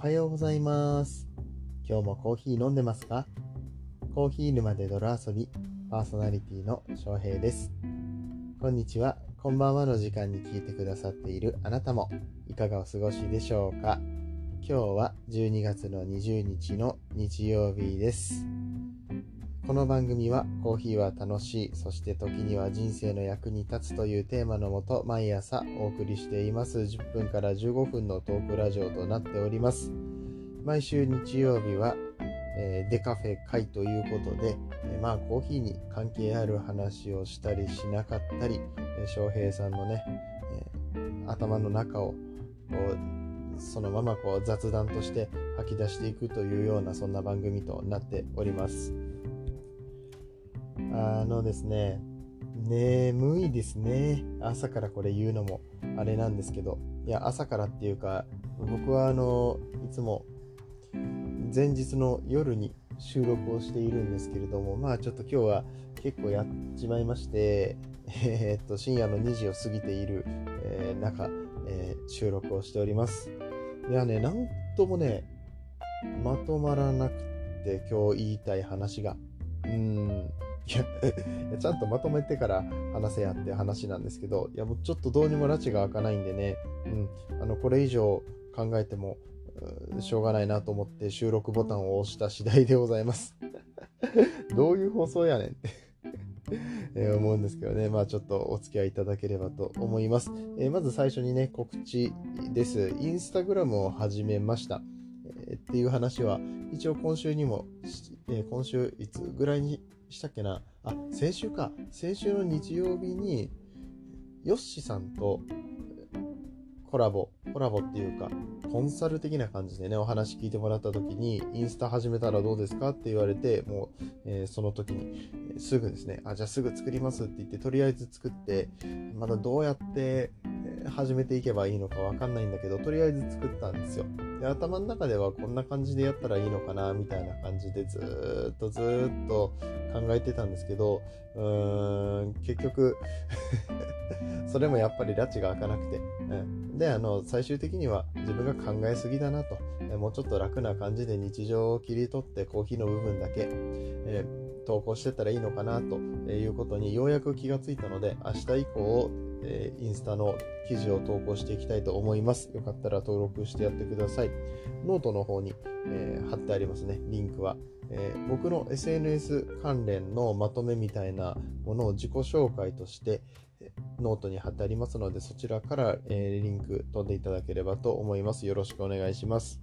はようございます。今日もコーヒー飲んでますか？コーヒー沼で泥遊び、パーソナリティの翔平です。こんにちは、こんばんはの時間に聞いてくださっているあなたもいかがお過ごしでしょうか？今日は12月の20日の日曜日です。この番組はコーヒーは楽しい、そして時には人生の役に立つというテーマのもと毎朝お送りしています10分から15分のトークラジオとなっております。毎週日曜日は、えーデカフェ会ということで、えーまあコーヒーに関係ある話をしたりしなかったり、えー翔平さんのね、えー頭の中をそのままこう雑談として吐き出していくというようなそんな番組となっております。あのですね、眠いですね。朝からこれ言うのもあれなんですけど、いや、朝からっていうか、僕はあの、いつも前日の夜に収録をしているんですけれども、まあちょっと今日は結構やっちまいまして、えーっと、深夜の2時を過ぎている、えー中、えー収録をしております。いやね、なんともね、まとまらなくて今日言いたい話が。うん。いや、ちゃんとまとめてから話せやって話なんですけど、いやもうちょっとどうにも拉致が開かないんでね、うん、あの、これ以上考えても、しょうがないなと思って収録ボタンを押した次第でございます。どういう放送やねんって え思うんですけどね、まあちょっとお付き合いいただければと思います。えーまず最初にね、告知です。インスタグラムを始めました。えーっていう話は、一応今週にも、えー今週いつぐらいにしたっけな？あ、先週か。先週の日曜日に、ヨッシーさんとコラボ、コラボっていうか、コンサル的な感じでね、お話聞いてもらった時に、インスタ始めたらどうですかって言われて、もう、えーその時に、すぐですね、あ、じゃあすぐ作りますって言って、とりあえず作って、まだどうやって始めていけばいいのかわかんないんだけど、とりあえず作ったんですよ。で、頭の中ではこんな感じでやったらいいのかな、みたいな感じでずっとずっと考えてたんですけど、うーん、結局、それもやっぱり拉致が開かなくて、うん、で、あの、最終的には自分が考えすぎだなと、もうちょっと楽な感じで日常を切り取ってコーヒーの部分だけ、えー投稿してったらいいのかなということにようやく気がついたので、明日以降、えーインスタの記事を投稿していきたいと思います。よかったら登録してやってください。ノートの方に、えー貼ってありますね、リンクは。えー僕の SNS 関連のまとめみたいなものを自己紹介として、えノートに貼ってありますので、そちらから、えーリンク飛んでいただければと思います。よろしくお願いします。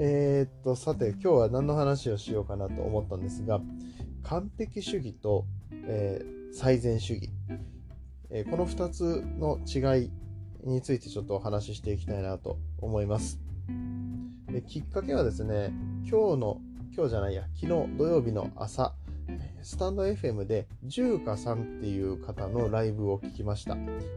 えーっと、さて、今日は何の話をしようかなと思ったんですが、完璧主義と、えー最善主義、えーこの2つの違いについてちょっとお話ししていきたいなと思います。できっかけはですね、今日の、今日じゃないや、昨日土曜日の朝、スタンド FM で、ジューカさんっていう方のライブを聞きました。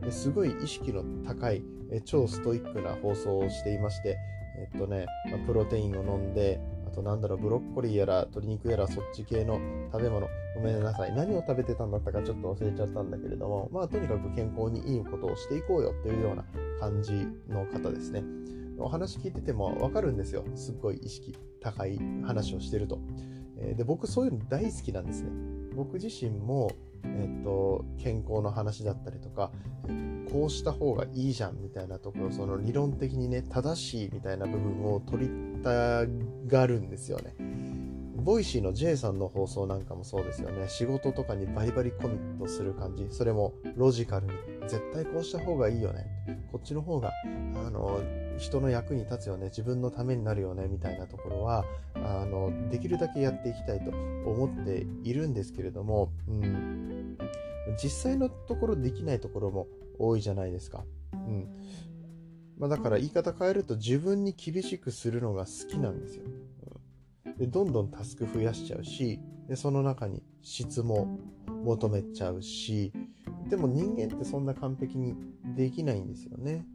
すごい意識の高い、超ストイックな放送をしていまして、えっとね、プロテインを飲んで、となんだろう、ブロッコリーやら鶏肉やらそっち系の食べ物、ごめんなさい。何を食べてたんだったかちょっと忘れちゃったんだけれども、まあとにかく健康にいいことをしていこうよっていうような感じの方ですね。お話聞いててもわかるんですよ。すっごい意識高い話をしてると。えで、僕そういうの大好きなんですね。僕自身も、えっと、健康の話だったりとか、こうした方がいいじゃんみたいなところ、その理論的にね、正しいみたいな部分を取りたがるんですよね。 Voicy の J さんの放送なんかもそうですよね。仕事とかにバリバリコミットする感じ。それもロジカルに。絶対こうした方がいいよね。こっちの方が、あの、人の役に立つよね。自分のためになるよね。みたいなところは、あの、できるだけやっていきたいと思っているんですけれども、うん、実際のところできないところも多いじゃないですか。うん。まあ、だから言い方変えると自分に厳しくするのが好きなんですよ。うんでどんどんタスク増やしちゃうしでその中に質も求めちゃうしでも人間ってそんな完璧にできないんですよね。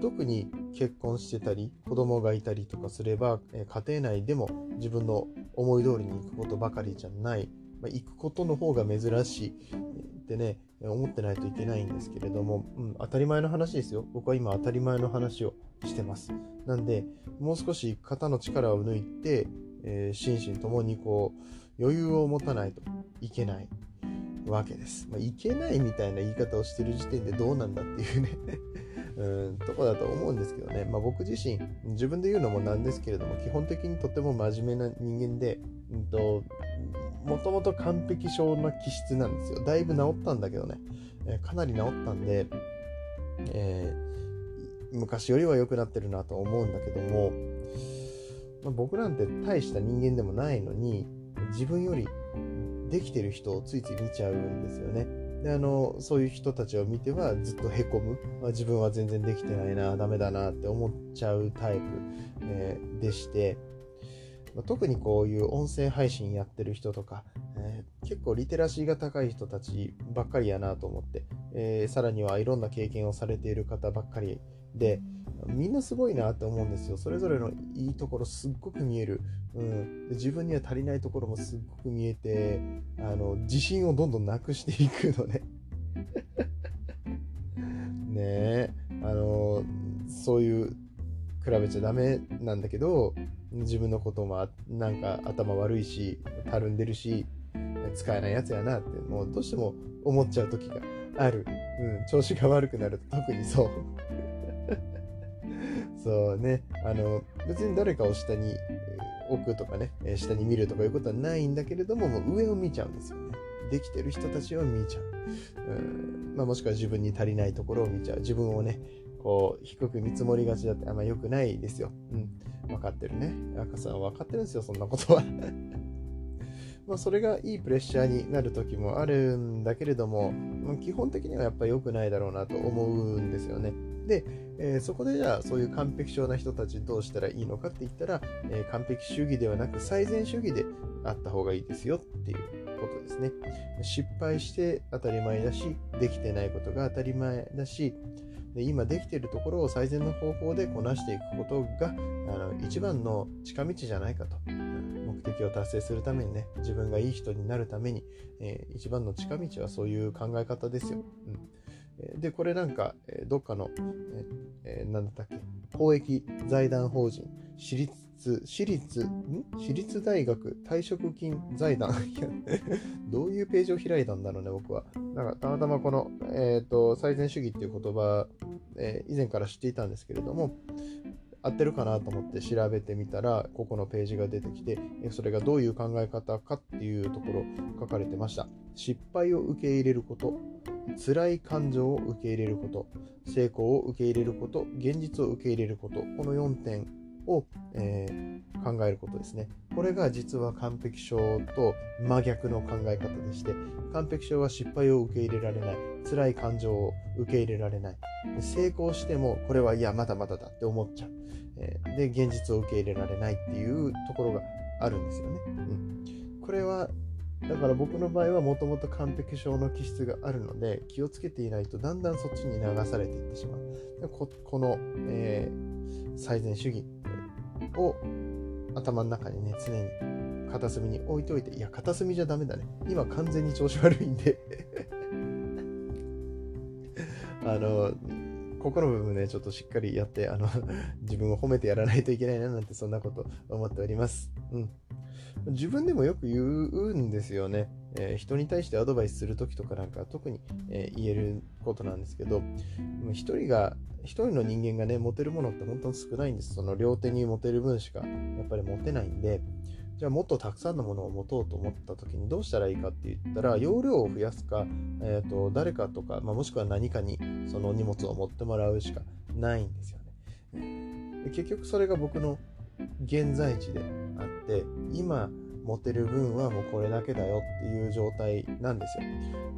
特に結婚してたり子供がいたりとかすれば家庭内でも自分の思い通りに行くことばかりじゃない、まあ、行くことの方が珍しいってね思ってないといけないんですけれども、うん、当たり前の話ですよ。僕は今当たり前の話をしてます。なんでもう少し肩の力を抜いて、えー、心身ともにこう余裕を持たないといけないわけです、まあ、いけないみたいな言い方をしてる時点でどうなんだっていうね。うんとこだと思うんですけどね、まあ、僕自身自分で言うのもなんですけれども基本的にとても真面目な人間で、うんと、もともと完璧症な気質なんですよ。だいぶ治ったんだけどね、えー、かなり治ったんで、えー、昔よりは良くなってるなと思うんだけども、まあ、僕なんて大した人間でもないのに自分よりできてる人をついつい見ちゃうんですよね。であのそういう人たちを見てはずっとへこむ、まあ、自分は全然できてないなダメだなって思っちゃうタイプ、えー、でして、まあ、特にこういう音声配信やってる人とか、えー、結構リテラシーが高い人たちばっかりやなと思って、えー、さらにはいろんな経験をされている方ばっかりで、みんなすごいなって思うんですよ。それぞれのいいところすっごく見える。うん、で自分には足りないところもすっごく見えて、あの自信をどんどんなくしていくのね。ねえ、あの、そういう比べちゃダメなんだけど、自分のこともなんか頭悪いし、たるんでるし、使えないやつやなって、もうどうしても思っちゃう時がある。うん、調子が悪くなると特にそう。そうね、あの、別に誰かを下に置くとかね、下に見るとかいうことはないんだけれども、もう上を見ちゃうんですよね。できてる人たちを見ちゃう。うんまあ、もしくは自分に足りないところを見ちゃう。自分をね、こう、低く見積もりがちだってあんま良くないですよ。うん。分かってるね。赤さん分かってるんですよ、そんなことは。まあ、それがいいプレッシャーになる時もあるんだけれども、ま、基本的にはやっぱり良くないだろうなと思うんですよね。で、えー、そこでじゃあそういう完璧症な人たちどうしたらいいのかって言ったら、えー、完璧主義ではなく最善主義であった方がいいですよっていうことですね。失敗して当たり前だし、できてないことが当たり前だし、で今できているところを最善の方法でこなしていくことがあの一番の近道じゃないかと。目的を達成するためにね、自分がいい人になるために、えー、一番の近道はそういう考え方ですよ。うんで、これなんか、どっかの、えー、なんだったっけ、公益財団法人、私立、私立、ん？私立大学退職金財団 どういうページを開いたんだろうね、僕は。なんか、たまたまこの、えっ、ー、と、最善主義っていう言葉、えー、以前から知っていたんですけれども、合ってるかなと思って調べてみたら、ここのページが出てきて、それがどういう考え方かっていうところ書かれてました。失敗を受け入れること、辛い感情を受け入れること、成功を受け入れること、現実を受け入れること、この4点を、えー、考えることですね。これが実は完璧症と真逆の考え方でして、完璧症は失敗を受け入れられない、辛い感情を受け入れられない、成功してもこれはいや、まだまだだって思っちゃう。えー、で、現実を受け入れられないっていうところがあるんですよね。うん、これはだから僕の場合はもともと完璧症の気質があるので気をつけていないとだんだんそっちに流されていってしまう。ここの、えー、最善主義を頭の中にね常に片隅に置いといていや片隅じゃダメだね。今完全に調子悪いんで。あのここの部分ねちょっとしっかりやってあの自分を褒めてやらないといけないななんてそんなこと思っております。うん。自分でもよく言うんですよね。えー、人に対してアドバイスするときとかなんか特に、えー、言えることなんですけど、一人が、一人の人間がね、持てるものって本当に少ないんです。その両手に持てる分しかやっぱり持てないんで、じゃあもっとたくさんのものを持とうと思った時にどうしたらいいかって言ったら、容量を増やすか、えーと、誰かとか、まあ、もしくは何かにその荷物を持ってもらうしかないんですよね。結局それが僕の現在地であって今持てる分はもうこれだけだよっていう状態なんですよ。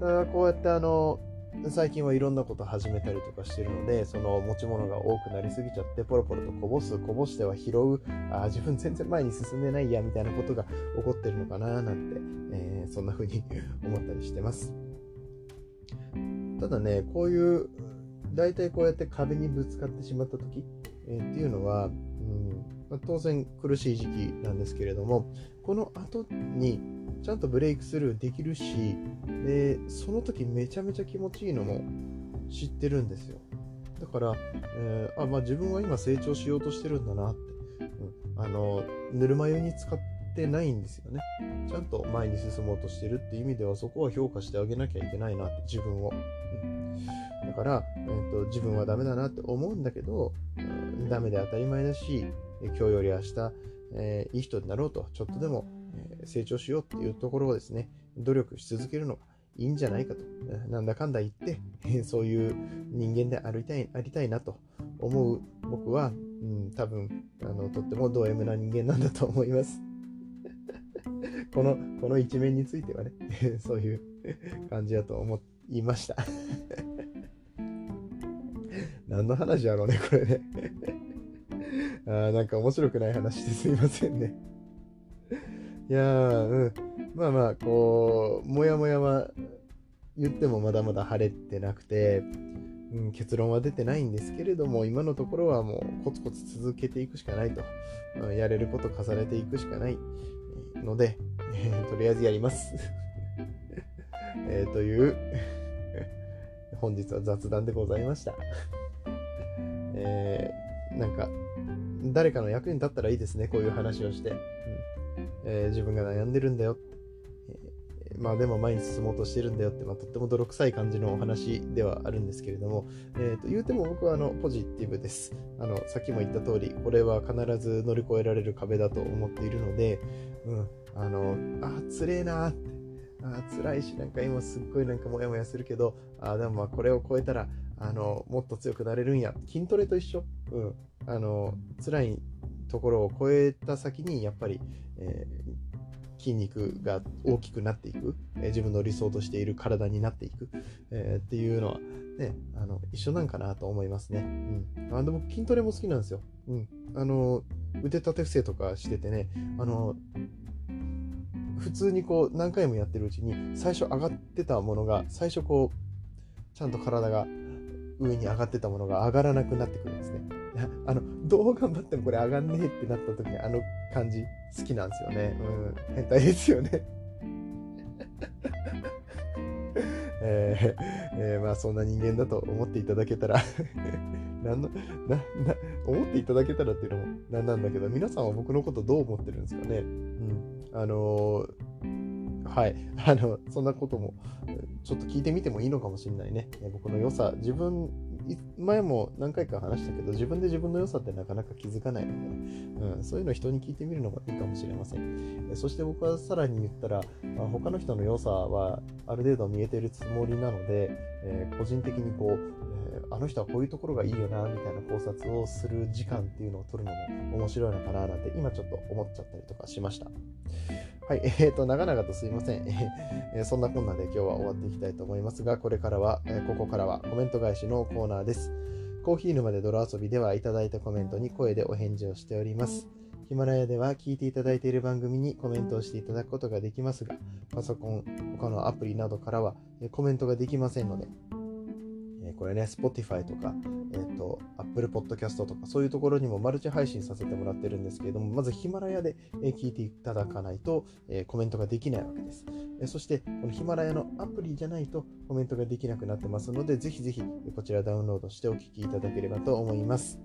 ただこうやってあの最近はいろんなこと始めたりとかしてるのでその持ち物が多くなりすぎちゃってポロポロとこぼすこぼしては拾うあ自分全然前に進んでないやみたいなことが起こってるのかななんて、えー、そんな風に 思ったりしてます。ただねこういう大体こうやって壁にぶつかってしまった時、えー、っていうのは、まあ、当然苦しい時期なんですけれどもこの後にちゃんとブレイクスルーできるしでその時めちゃめちゃ気持ちいいのも知ってるんですよ。だから、えー、あまあ、自分は今成長しようとしてるんだなって、うん、あのぬるま湯に使ってないんですよね。ちゃんと前に進もうとしてるっていう意味ではそこは評価してあげなきゃいけないなって自分を、うん、だから、えーと、自分はダメだなって思うんだけど、うん、ダメで当たり前だし今日より明日、えー、いい人になろうとちょっとでも、えー、成長しようっていうところをですね努力し続けるのがいいんじゃないかと、なんだかんだ言って、そういう人間でありたいありたいなと思う僕は、うん、多分あのとってもド M な人間なんだと思います。このこの一面についてはね、そういう感じだと思いました。何の話やろうね、これね。あなんか面白くない話ですいませんね。いやー、うん。まあまあ、こう、もやもやは言ってもまだまだ晴れてなくて、うん、結論は出てないんですけれども、今のところはもうコツコツ続けていくしかないと。やれること重ねていくしかないので、えー、とりあえずやります。えー、という本日は雑談でございました。えー、なんか、誰かの役に立ったらいいですね、こういう話をして。うんえー、自分が悩んでるんだよ、まあでも前に進もうとしてるんだよって、まあ、とっても泥臭い感じのお話ではあるんですけれども、えー、と言うても僕はあのポジティブです。あのさっきも言った通り、これは必ず乗り越えられる壁だと思っているので、うん、あの、あ、つれえなーって。あ辛いし、なんか今すっごいなんかモヤモヤするけど、あでもまあこれを超えたら、あの、もっと強くなれるんや。筋トレと一緒。うん。あの、辛いところを超えた先に、やっぱり、えー、筋肉が大きくなっていく、えー、自分の理想としている体になっていく、えー、っていうのは、ね、あの一緒なんかなと思いますね。うん、あでも筋トレも好きなんですよ。うん、あの腕立て伏せとかしててね、あの普通にこう何回もやってるうちに最初上がってたものが最初こうちゃんと体が上に上がってたものが上がらなくなってくるんですね。あの、どう頑張ってもこれ上がんねえってなった時にあの感じ好きなんですよね。うん、変態ですよね。えー、えー、まあそんな人間だと思っていただけたら なんのなな思っていただけたらっていうのもなんなんだけど皆さんは僕のことどう思ってるんですかね。うん。あのー、はい。あのそんなこともちょっと聞いてみてもいいのかもしれないね。僕の良さ自分前も何回か話したけど、自分で自分の良さってなかなか気づかないので、ねうん、そういうのを人に聞いてみるのがいいかもしれません。そして僕はさらに言ったら、まあ、他の人の良さはある程度見えてるつもりなので、えー、個人的にこう、え、あの人はこういうところがいいよな、みたいな考察をする時間っていうのを取るのも面白いのかな、なんて今ちょっと思っちゃったりとかしました。はい、えーと、長々とすいません。えー、そんなこんなで今日は終わっていきたいと思いますが、これからは、えー、ここからはコメント返しのコーナーです。コーヒー沼で泥遊びではいただいたコメントに声でお返事をしております。ヒマラヤでは聞いていただいている番組にコメントをしていただくことができますが、パソコン、他のアプリなどからはコメントができませんので、これね、Spotify とか、えっ、ー、と、Apple Podcast とか、そういうところにもマルチ配信させてもらってるんですけれども、まずヒマラヤで聞いていただかないと、えー、コメントができないわけです。えそして、このヒマラヤのアプリじゃないとコメントができなくなってますので、ぜひぜひこちらダウンロードしてお聞きいただければと思います。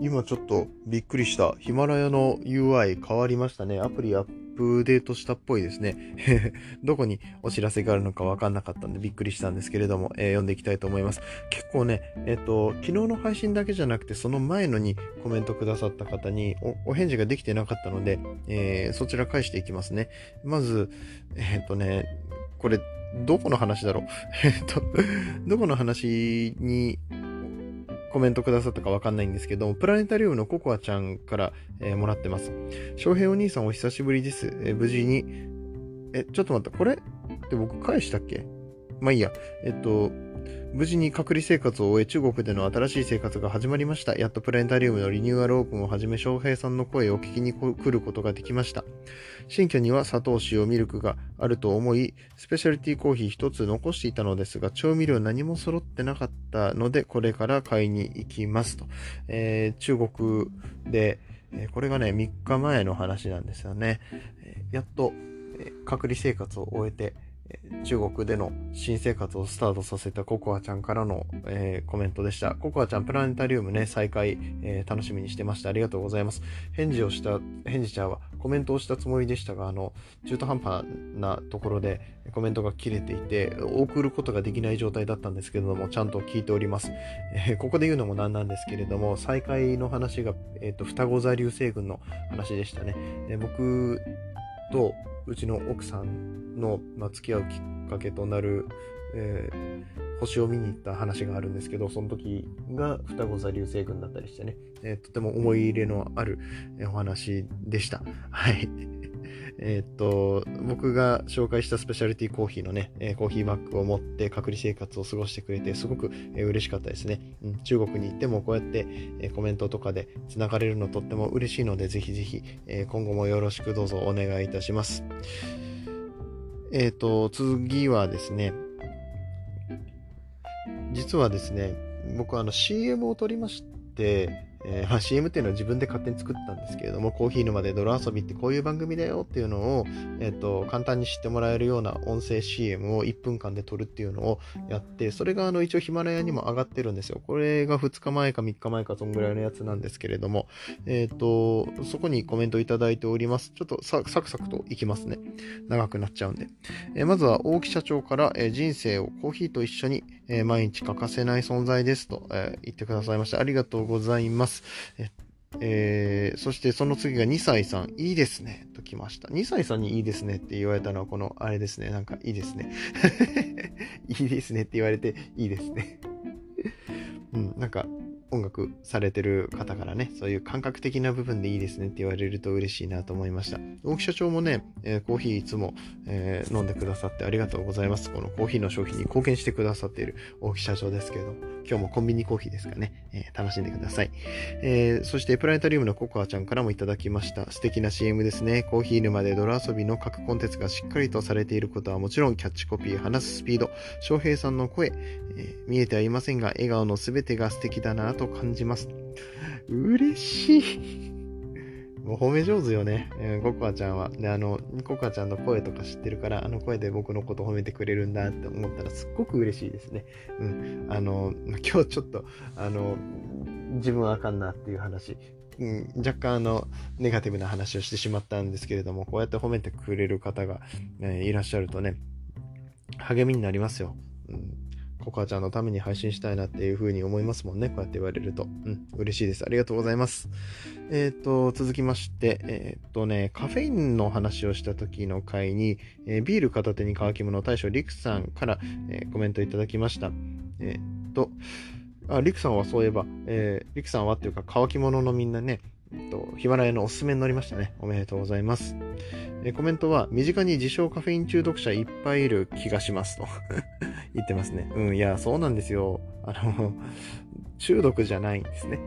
今ちょっとびっくりした。ヒマラヤの UI 変わりましたね。アプリアッップデートしたっぽいですね。どこにお知らせがあるのかわかんなかったんでびっくりしたんですけれども、えー、読んでいきたいと思います。結構ね、えっ、ー、と、昨日の配信だけじゃなくて、その前のにコメントくださった方にお返事ができてなかったので、えー、そちら返していきますね。まず、えっ、とね、これ、どこの話だろう えっと、どこの話にコメントくださったかわかんないんですけど、プラネタリウムのココアちゃんから、えー、もらってます。翔平お兄さんお久しぶりです。えー、無事に。え、ちょっと待った。これって僕返したっけ？まあいいや。えっと、無事に隔離生活を終え中国での新しい生活が始まりました。やっとプラネタリウムのリニューアルオープンをはじめ翔平さんの声を聞きに来ることができました。新居には砂糖、塩、ミルクがあると思い、スペシャリティコーヒー一つ残していたのですが、調味料何も揃ってなかったので、これから買いに行きますと。えー、中国で、え、これがね、3日前の話なんですよね。え、やっと、え隔離生活を終えて、中国での新生活をスタートさせたココアちゃんからの、えー、コメントでした。ココアちゃんプラネタリウムね、再開、えー、楽しみにしてました。ありがとうございます。返事をした、返事ちゃんはコメントをしたつもりでしたが、あの、中途半端なところでコメントが切れていて、送ることができない状態だったんですけれども、ちゃんと聞いております。えー、ここで言うのもなんなんですけれども、再開の話が、えっ、と、双子座流星群の話でしたね。え僕と、うちの奥さんの、まあ、付き合うきっかけとなる、えー、星を見に行った話があるんですけど、その時が双子座流星群だったりしてね、えー、とても思い入れのあるお話でした。はい。えっと、僕が紹介したスペシャリティコーヒーのね、えコーヒーバッグを持って隔離生活を過ごしてくれて、すごく、え嬉しかったですね、うん。中国に行ってもこうやって、えコメントとかで繋がれるのとっても嬉しいので、ぜひぜひ、え今後もよろしくどうぞお願いいたします。えっ、と、次はですね、実はですね、僕あの CM を撮りまして、えー、まあ、CM っていうのは自分で勝手に作ったんですけれども、コーヒー沼で泥遊びってこういう番組だよっていうのを、えっ、ー、と、簡単に知ってもらえるような音声 CM を1分間で撮るっていうのをやって、それがあの一応ヒマラヤにも上がってるんですよ。これが2日前か3日前かそんぐらいのやつなんですけれども、えっ、と、そこにコメントいただいております。ちょっとサクサクといきますね。長くなっちゃうんで。えまずは大木社長から、え人生をコーヒーと一緒に、え毎日欠かせない存在ですと、え言ってくださいました。ありがとうございます。。えー、そしてその次が2歳さん、いいですね、と来ました。2歳さんにいいですねって言われたのは、この、あれですね、なんかいいですね。いいですねって言われて、いいですね。うん、なんか、音楽されてる方からね、そういう感覚的な部分でいいですねって言われると嬉しいなと思いました。大木社長もね、えー、コーヒーいつも、えー、飲んでくださってありがとうございます。このコーヒーの商品に貢献してくださっている大木社長ですけれど、今日もコンビニコーヒーですかね、えー、楽しんでください。えそしてプラネタリウムのココアちゃんからもいただきました。素敵な CM ですね。コーヒー沼で泥遊びの各コンテンツがしっかりとされていることはもちろん、キャッチコピー、話すスピード、翔平さんの声、え見えてはいませんが、笑顔のすべてが素敵だなとと感じます。嬉しい。もう褒め上手よね、えー、ココアちゃんは。で、あの、ココアちゃんの声とか知ってるから、あの声で僕のこと褒めてくれるんだって思ったらすっごく嬉しいですね。うん。あの、今日ちょっと、あの、自分はあかんなっていう話。うん、若干あの、ネガティブな話をしてしまったんですけれども、こうやって褒めてくれる方が、え、いらっしゃるとね、励みになりますよ。うんコカちゃんのために配信したいなっていう風に思いますもんね。こうやって言われると。うん、嬉しいです。ありがとうございます。えっ、ー、と、続きまして、えっ、とね、カフェインの話をした時の回に、えー、ビール片手に乾き物大将リクさんから、えコメントいただきました。えっと、あ、リクさんはそういえば、えリクさんはっていうか乾き物のみんなね、えっと、ヒマラヤのおすすめに乗りましたね。おめでとうございます。えコメントは、身近に自称カフェイン中毒者いっぱいいる気がしますと 言ってますね。うん、いや、そうなんですよ。あの、中毒じゃないんですね。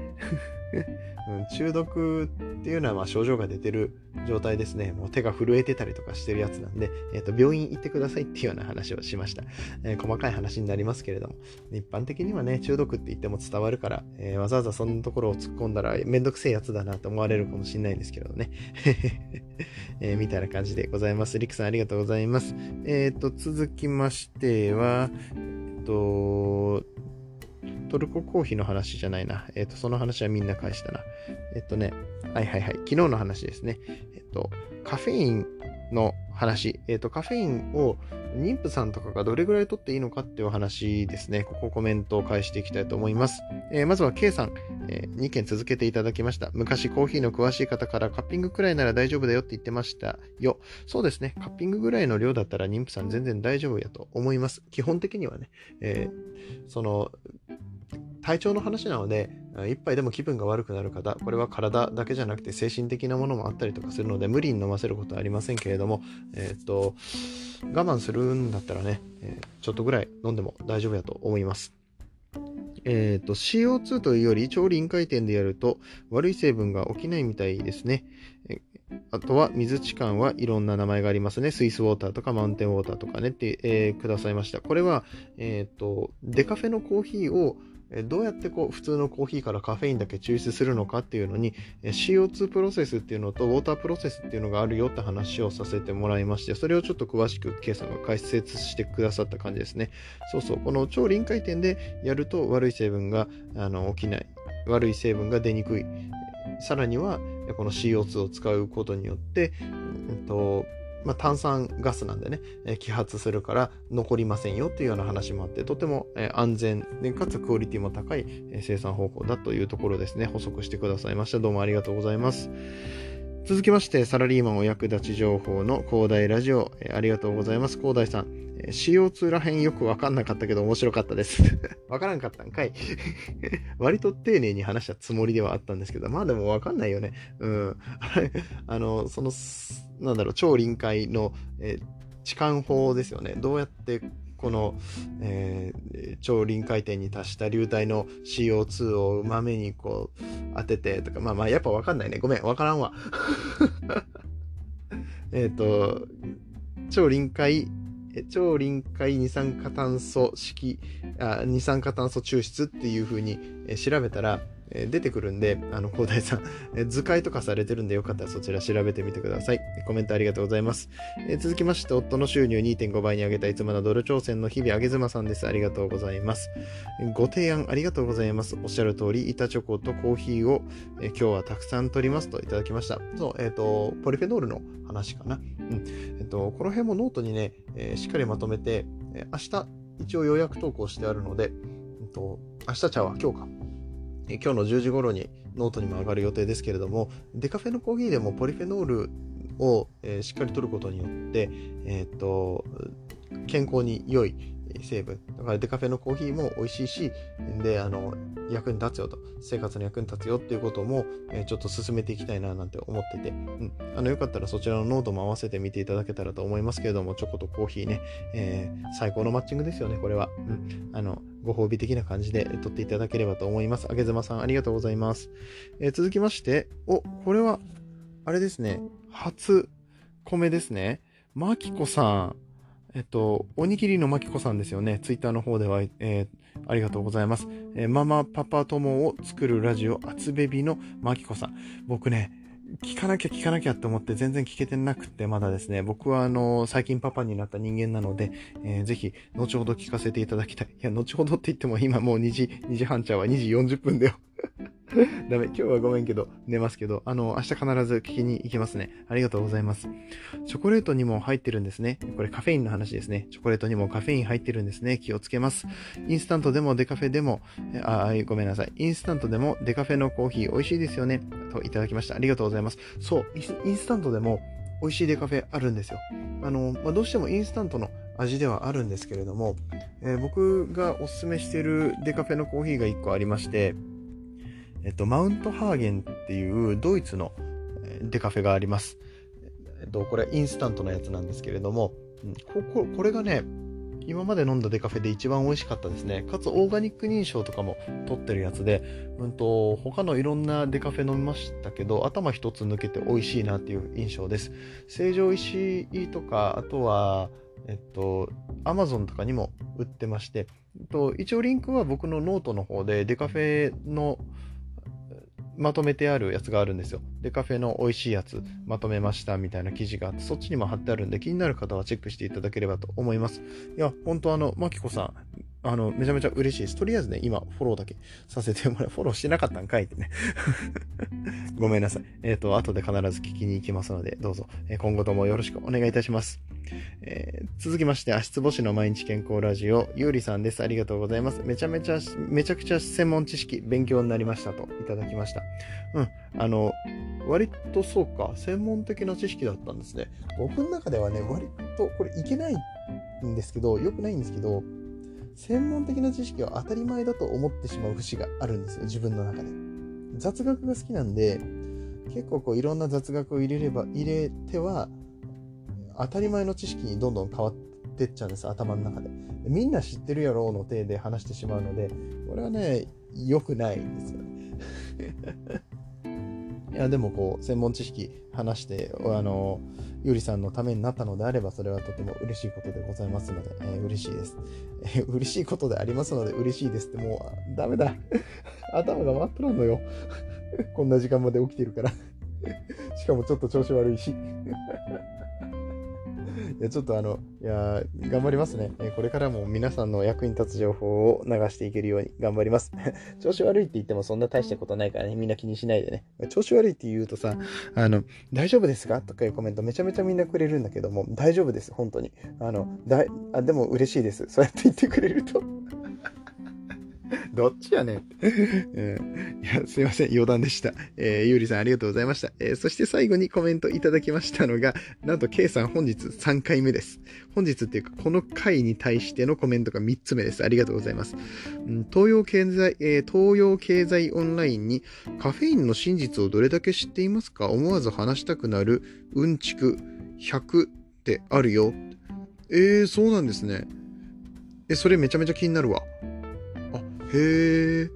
うん、中毒っていうのはまあ症状が出てる状態ですね。もう手が震えてたりとかしてるやつなんで、え、ー、と、病院行ってくださいっていうような話をしました。えー、細かい話になりますけれども、一般的にはね、中毒って言っても伝わるから、えー、わざわざそんなところを突っ込んだらめんどくせえやつだなと思われるかもしれないんですけどね。えみたいな感じでございます。リクさんありがとうございます。えっ、と、続きましては、えっと、トルココーヒーの話じゃないな。えっ、ー、と、その話はみんな返したな。えっ、とね、はいはいはい。昨日の話ですね。えっ、と、カフェインの話。えっ、と、カフェインを妊婦さんとかがどれぐらい取っていいのかっていう話ですね。ここコメントを返していきたいと思います。えー、まずは K さん、えー、2件続けていただきました。昔コーヒーの詳しい方からカッピングくらいなら大丈夫だよって言ってましたよ。そうですね。カッピングぐらいの量だったら妊婦さん全然大丈夫やと思います。基本的にはね。えー、その、体調の話なので、一杯でも気分が悪くなる方、これは体だけじゃなくて精神的なものもあったりとかするので、無理に飲ませることはありませんけれども、えー、っと、我慢するんだったらね、え、ちょっとぐらい飲んでも大丈夫やと思います。えっ、と、CO2 というより超臨界点でやると悪い成分が起きないみたいですね。あとは水置換はいろんな名前がありますね。スイスウォーターとかマウンテンウォーターとかねって、えー、くださいました。これは、えっ、と、デカフェのコーヒーをどうやってこう普通のコーヒーからカフェインだけ抽出するのかっていうのに CO2 プロセスっていうのとウォータープロセスっていうのがあるよって話をさせてもらいましてそれをちょっと詳しく K さんが解説してくださった感じですねそうそうこの超臨界点でやると悪い成分があの起きない悪い成分が出にくいさらにはこの CO2 を使うことによって、うんとまあ、炭酸ガスなんでね、え揮発するから残りませんよというような話もあって、とても、え安全で、かつクオリティも高い、え生産方法だというところですね、補足してくださいました。どうもありがとうございます。続きまして、サラリーマンお役立ち情報の広大ラジオ、えありがとうございます。広大さん、え CO2 らへんよくわかんなかったけど面白かったです。わからんかったんかい。割と丁寧に話したつもりではあったんですけど、まあでもわかんないよね。うん。あの、その、なんだろう、超臨界の、えー、置換法ですよね。どうやってこの、えー、超臨界点に達した流体の CO2 をうまめにこう当ててとか、まあまあやっぱわかんないね。ごめん、わからんわ。えっと、超臨界、超臨界二酸化炭素式あ、二酸化炭素抽出っていう風に調べたら、え出てくるんで、あの、広大さん、え図解とかされてるんでよかったらそちら調べてみてください。コメントありがとうございます。え続きまして、夫の収入2.5倍に上げたいつものドル挑戦の日々、あげずまさんです。ありがとうございます。ご提案ありがとうございます。おっしゃる通り、板チョコとコーヒーを、え今日はたくさん取りますといただきました。そう、えっ、ー、と、ポリフェノールの話かな。うん。えっ、ー、と、この辺もノートにね、えー、しっかりまとめて、え明日、一応予約投稿してあるので、えっと、明日じゃ今日か。今日の10時頃にノートにも上がる予定ですけれども、デカフェのコーヒーでもポリフェノールを、えー、しっかり取ることによって、えー、っと、健康に良い成分。だからデカフェのコーヒーも美味しいし、で、あの、役に立つよと、生活に役に立つよっていうことも、えー、ちょっと進めていきたいななんて思ってて、うん。あの、よかったらそちらのノートも合わせて見ていただけたらと思いますけれども、チョコとコーヒーね、えー、最高のマッチングですよね、これは。うん。あの、ご褒美的な感じで撮っていただければと思います。あげずまさん、ありがとうございます。えー、続きまして、お、これは、あれですね、初米ですね。まきこさん。えっと、おにぎりのまきこさんですよね。ツイッターの方では、えー、ありがとうございます。えー、ママパパ友を作るラジオ、厚べびのまきこさん。僕ね、聞かなきゃ聞かなきゃって思って全然聞けてなくてまだですね、僕はあの、最近パパになった人間なので、えー、ぜひ、後ほど聞かせていただきたい。いや、後ほどって言っても今もう2時、2時半ちゃうわ、2時40分だよ。ダメ。今日はごめんけど、寝ますけど、あの、明日必ず聞きに行きますね。ありがとうございます。チョコレートにも入ってるんですね。これカフェインの話ですね。チョコレートにもカフェイン入ってるんですね。気をつけます。インスタントでもデカフェでも、あ、ごめんなさい。インスタントでもデカフェのコーヒー美味しいですよね。といただきました。ありがとうございます。そう、インスタントでも美味しいデカフェあるんですよ。あの、まあ、どうしてもインスタントの味ではあるんですけれども、えー、僕がおすすめしているデカフェのコーヒーが1個ありまして、えっと、マウントハーゲンっていうドイツのデカフェがあります。えっと、これインスタントのやつなんですけれども、こここれがね、今まで飲んだデカフェで一番美味しかったですね。かつオーガニック認証とかも取ってるやつで、うんと、他のいろんなデカフェ飲みましたけど、頭一つ抜けて美味しいなっていう印象です。成城石井とか、あとは、えっと、アマゾンとかにも売ってまして、えっと、一応リンクは僕のノートの方でデカフェのまとめてあるやつがあるんですよ。で、カフェの美味しいやつまとめましたみたいな記事があって、そっちにも貼ってあるんで、気になる方はチェックしていただければと思います。いや、本当あの、まきこさん、あの、めちゃめちゃ嬉しいです。とりあえずね、今、フォローだけさせてもらう。フォローしてなかったんかいってね。ごめんなさい。えっ、ー、と、後で必ず聞きに行きますので、どうぞ、えー、今後ともよろしくお願いいたします。えー、続きまして、足つぼしの毎日健康ラジオ、ゆうりさんです。ありがとうございます。めちゃめちゃ、めちゃくちゃ専門知識、勉強になりましたといただきました。うん。あの、割とそうか、専門的な知識だったんですね。僕の中ではね、割と、これいけないんですけど、良くないんですけど、専門的な知識は当たり前だと思ってしまう節があるんですよ、自分の中で。雑学が好きなんで、結構こういろんな雑学を入れれば、入れては、当たり前の知識にどんどん変わってっちゃうんです、頭の中で。みんな知ってるやろうの体で話してしまうので、これはね、良くないんですよね。いやでもこう専門知識話してあのゆりさんのためになったのであればそれはとても嬉しいことでございますので、えー、嬉しいです、えー、嬉しいことでありますので嬉しいですってもうダメだ。頭が真っ暗なのよ。こんな時間まで起きてるから。しかもちょっと調子悪いし。やちょっとあの、いや、頑張りますね。これからも皆さんの役に立つ情報を流していけるように頑張ります。調子悪いって言ってもそんな大したことないからね、みんな気にしないでね。調子悪いって言うとさ、あの、大丈夫ですか？とかいうコメントめちゃめちゃみんなくれるんだけども、大丈夫です、本当に。あの、だあでも嬉しいです。そうやって言ってくれると どっちやねん。うん、いや、すいません。余談でした。えー、ゆうりさんありがとうございました。えー、そして最後にコメントいただきましたのが、なんと K さん本日3回目です。本日っていうか、この回に対してのコメントが3つ目です。ありがとうございます。うん、東洋経済、えー、東洋経済オンラインにカフェインの真実をどれだけ知っていますか？思わず話したくなるうんちく100ってあるよ。えー、そうなんですね。え、それめちゃめちゃ気になるわ。へえ。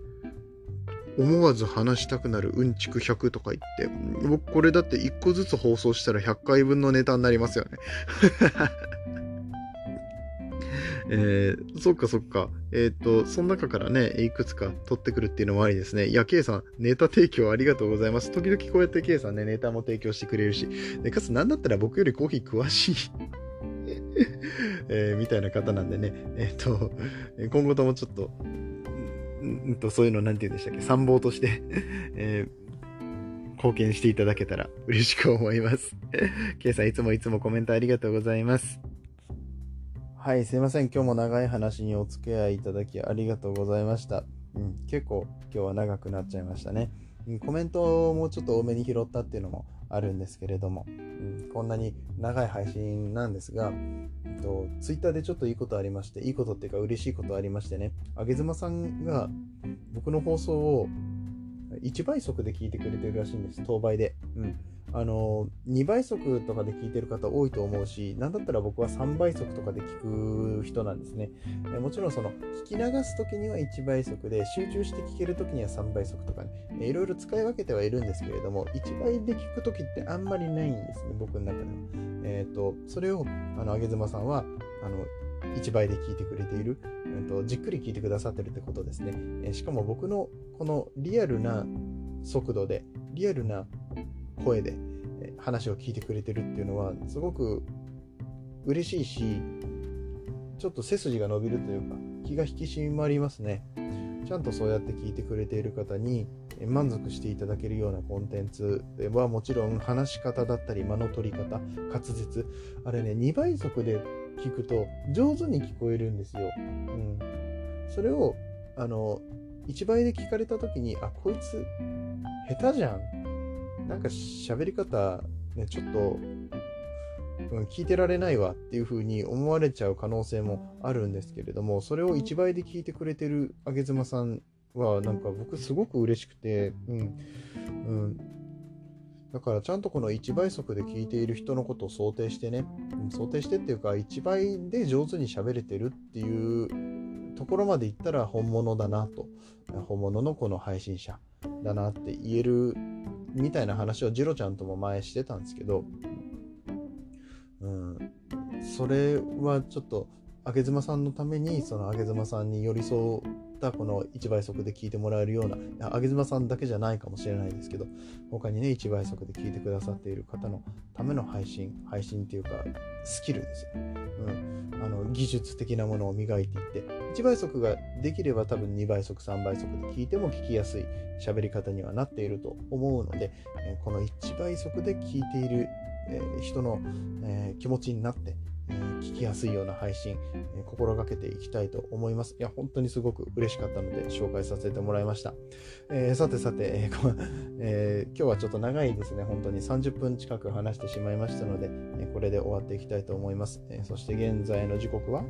思わず話したくなるうんちく100とか言って、僕これだって1個ずつ放送したら100回分のネタになりますよね。えー、そっかそっか。えっ、ー、と、その中からね、いくつか取ってくるっていうのもありですね。いや、K さん、ネタ提供ありがとうございます。時々こうやって K さんね、ネタも提供してくれるし、でかつなんだったら僕よりコーヒー詳しい えー、みたいな方なんでね、えっ、と、今後ともちょっと、うんと、そういうのなんて言うんでしたっけ、参謀として えー、貢献していただけたら嬉しく思います。ケイさんいつもいつもコメントありがとうございます。はい、すいません。今日も長い話にお付き合いいただきありがとうございました。うん、結構今日は長くなっちゃいましたね。コメントもちょっと多めに拾ったっていうのもあるんですけれども、こんなに長い配信なんですが、えっと、ツイッターでちょっといいことありまして、いいことっていうか嬉しいことありましてね、あげずまさんが僕の放送を1倍速で聞いてくれてるらしいんです、当倍で。うんあの2倍速とかで聞いてる方多いと思うし、なんだったら僕は3倍速とかで聞く人なんですね。もちろんその聞き流す時には1倍速で、集中して聞ける時には3倍速とかね、いろいろ使い分けてはいるんですけれども、1倍で聞く時ってあんまりないんですね、僕の中では。えっ、ー、と、それを、あの、あげずまさんは、あの、1倍で聞いてくれている、えーと、じっくり聞いてくださってるってことですね。え、しかも僕のこのリアルな速度で、リアルな声で話を聞いてくれてるっていうのはすごく嬉しいしちょっと背筋が伸びるというか気が引き締まりますね。ちゃんとそうやって聞いてくれている方に満足していただけるようなコンテンツはもちろん話し方だったり間の取り方滑舌あれね2倍速で聞くと上手に聞こえるんですよ、うん、それをあの1倍で聞かれた時にあこいつ下手じゃん。なんか喋り方、ね、ちょっと、うん、聞いてられないわっていう風に思われちゃう可能性もあるんですけれども、それを1倍で聞いてくれてるあげずまさんは、なんか僕すごく嬉しくて、うん、うん。だからちゃんとこの1倍速で聞いている人のことを想定してね、想定してっていうか、1倍で上手に喋れてるっていうところまでいったら本物だなと、本物のこの配信者だなって言えるみたいな話をジロちゃんとも前してたんですけど、うん、それはちょっと上妻さんのためにその上妻さんに寄り添ったこの1倍速で聞いてもらえるような上妻さんだけじゃないかもしれないですけど他にね1倍速で聞いてくださっている方のための配信配信っていうかスキルですよ、うん、あの技術的なものを磨いていって1倍速ができれば多分2倍速3倍速で聞いても聞きやすい喋り方にはなっていると思うので、この1倍速で聞いている、人の、気持ちになってえ、聞きやすいような配信、えー、心がけていきたいと思います。いや、本当にすごく嬉しかったので紹介させてもらいました。えー、さてさて、ええ今日はちょっと長いですね。本当に30分近く話してしまいましたので、えこれで終わっていきたいと思います。えそして現在の時刻は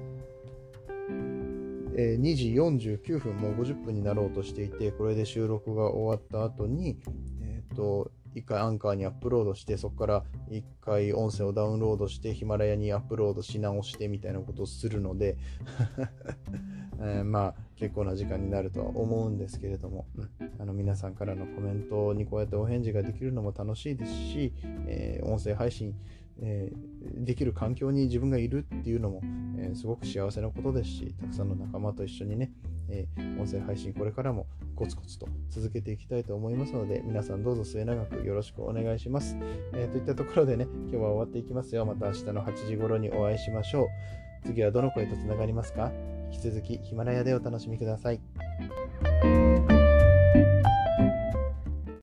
え2時49分、もう50分になろうとしていて、これで収録が終わった後に、えっ、と、一回アンカーにアップロードして、そこから一回音声をダウンロードして、ヒマラヤにアップロードし直してみたいなことをするので えー、まあ結構な時間になるとは思うんですけれども、うん、あの皆さんからのコメントにこうやってお返事ができるのも楽しいですし、えー、音声配信、えー、できる環境に自分がいるっていうのも、えすごく幸せなことですし、たくさんの仲間と一緒にね、え音声配信これからもコツコツと続けていきたいと思いますので、皆さんどうぞ末永くよろしくお願いします。えといったところでね、今日は終わっていきますよ。また明日の8時頃にお会いしましょう。次はどの声とつながりますか？引き続きヒマラヤでお楽しみください。